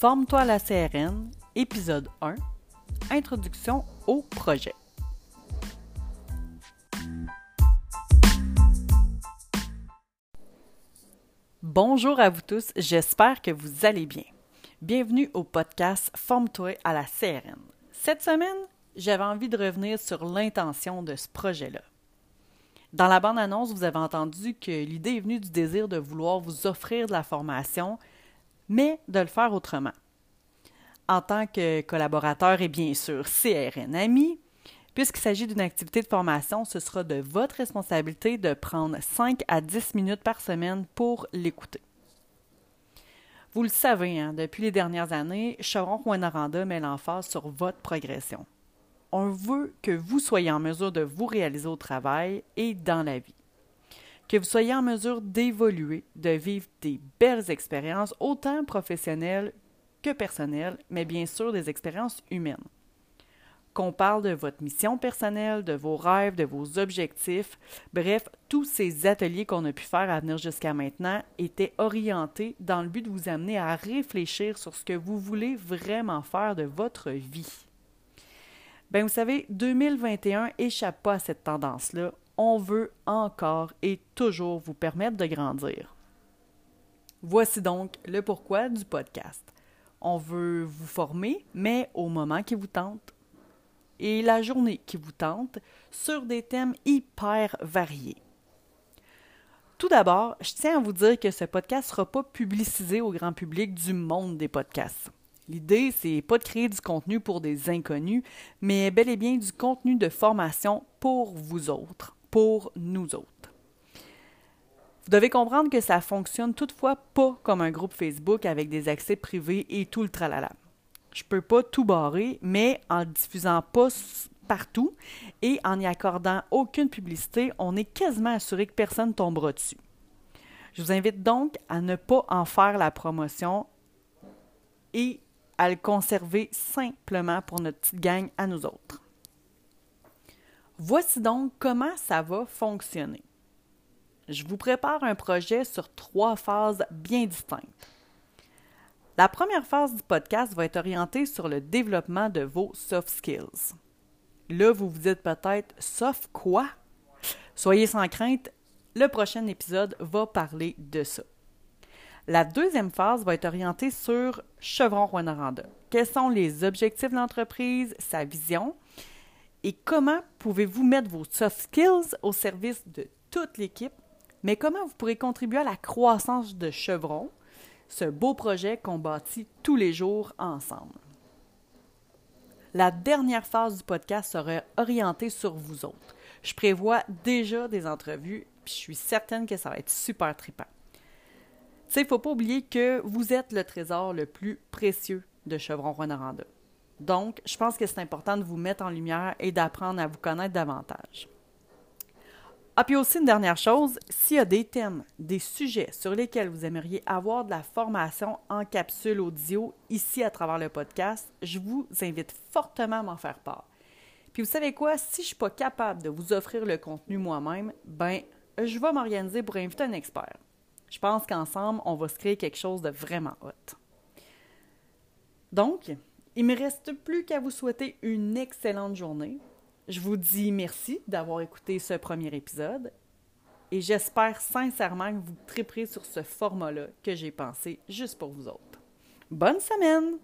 Forme-toi à la CRN, épisode 1, Introduction au projet. Bonjour à vous tous, j'espère que vous allez bien. Bienvenue au podcast Forme-toi à la CRN. Cette semaine, j'avais envie de revenir sur l'intention de ce projet-là. Dans la bande-annonce, vous avez entendu que l'idée est venue du désir de vouloir vous offrir de la formation, mais de le faire autrement. En tant que collaborateur et bien sûr CRN ami, puisqu'il s'agit d'une activité de formation, ce sera de votre responsabilité de prendre 5 à 10 minutes par semaine pour l'écouter. Vous le savez, hein, depuis les dernières années, Chevron Rwanda met l'emphase sur votre progression on veut que vous soyez en mesure de vous réaliser au travail et dans la vie. Que vous soyez en mesure d'évoluer, de vivre des belles expériences, autant professionnelles que personnelles, mais bien sûr des expériences humaines. Qu'on parle de votre mission personnelle, de vos rêves, de vos objectifs, bref, tous ces ateliers qu'on a pu faire à venir jusqu'à maintenant étaient orientés dans le but de vous amener à réfléchir sur ce que vous voulez vraiment faire de votre vie. Ben vous savez, 2021 échappe pas à cette tendance-là. On veut encore et toujours vous permettre de grandir. Voici donc le pourquoi du podcast. On veut vous former, mais au moment qui vous tente et la journée qui vous tente sur des thèmes hyper variés. Tout d'abord, je tiens à vous dire que ce podcast ne sera pas publicisé au grand public du monde des podcasts. L'idée, c'est pas de créer du contenu pour des inconnus, mais bel et bien du contenu de formation pour vous autres, pour nous autres. Vous devez comprendre que ça fonctionne toutefois pas comme un groupe Facebook avec des accès privés et tout le tralala. Je peux pas tout barrer, mais en diffusant pas partout et en n'y accordant aucune publicité, on est quasiment assuré que personne tombera dessus. Je vous invite donc à ne pas en faire la promotion et à le conserver simplement pour notre petite gang à nous autres. Voici donc comment ça va fonctionner. Je vous prépare un projet sur trois phases bien distinctes. La première phase du podcast va être orientée sur le développement de vos soft skills. Là, vous vous dites peut-être soft quoi? Soyez sans crainte, le prochain épisode va parler de ça. La deuxième phase va être orientée sur Chevron Rwanda. Quels sont les objectifs de l'entreprise, sa vision? Et comment pouvez-vous mettre vos soft skills au service de toute l'équipe, mais comment vous pourrez contribuer à la croissance de Chevron, ce beau projet qu'on bâtit tous les jours ensemble? La dernière phase du podcast sera orientée sur vous autres. Je prévois déjà des entrevues, puis je suis certaine que ça va être super trippant. Tu sais, il ne faut pas oublier que vous êtes le trésor le plus précieux de Chevron Rwanda. Donc, je pense que c'est important de vous mettre en lumière et d'apprendre à vous connaître davantage. Ah, puis aussi une dernière chose, s'il y a des thèmes, des sujets sur lesquels vous aimeriez avoir de la formation en capsule audio ici à travers le podcast, je vous invite fortement à m'en faire part. Puis vous savez quoi, si je ne suis pas capable de vous offrir le contenu moi-même, ben je vais m'organiser pour inviter un expert. Je pense qu'ensemble, on va se créer quelque chose de vraiment hot. Donc, il me reste plus qu'à vous souhaiter une excellente journée. Je vous dis merci d'avoir écouté ce premier épisode et j'espère sincèrement que vous triperez sur ce format-là que j'ai pensé juste pour vous autres. Bonne semaine!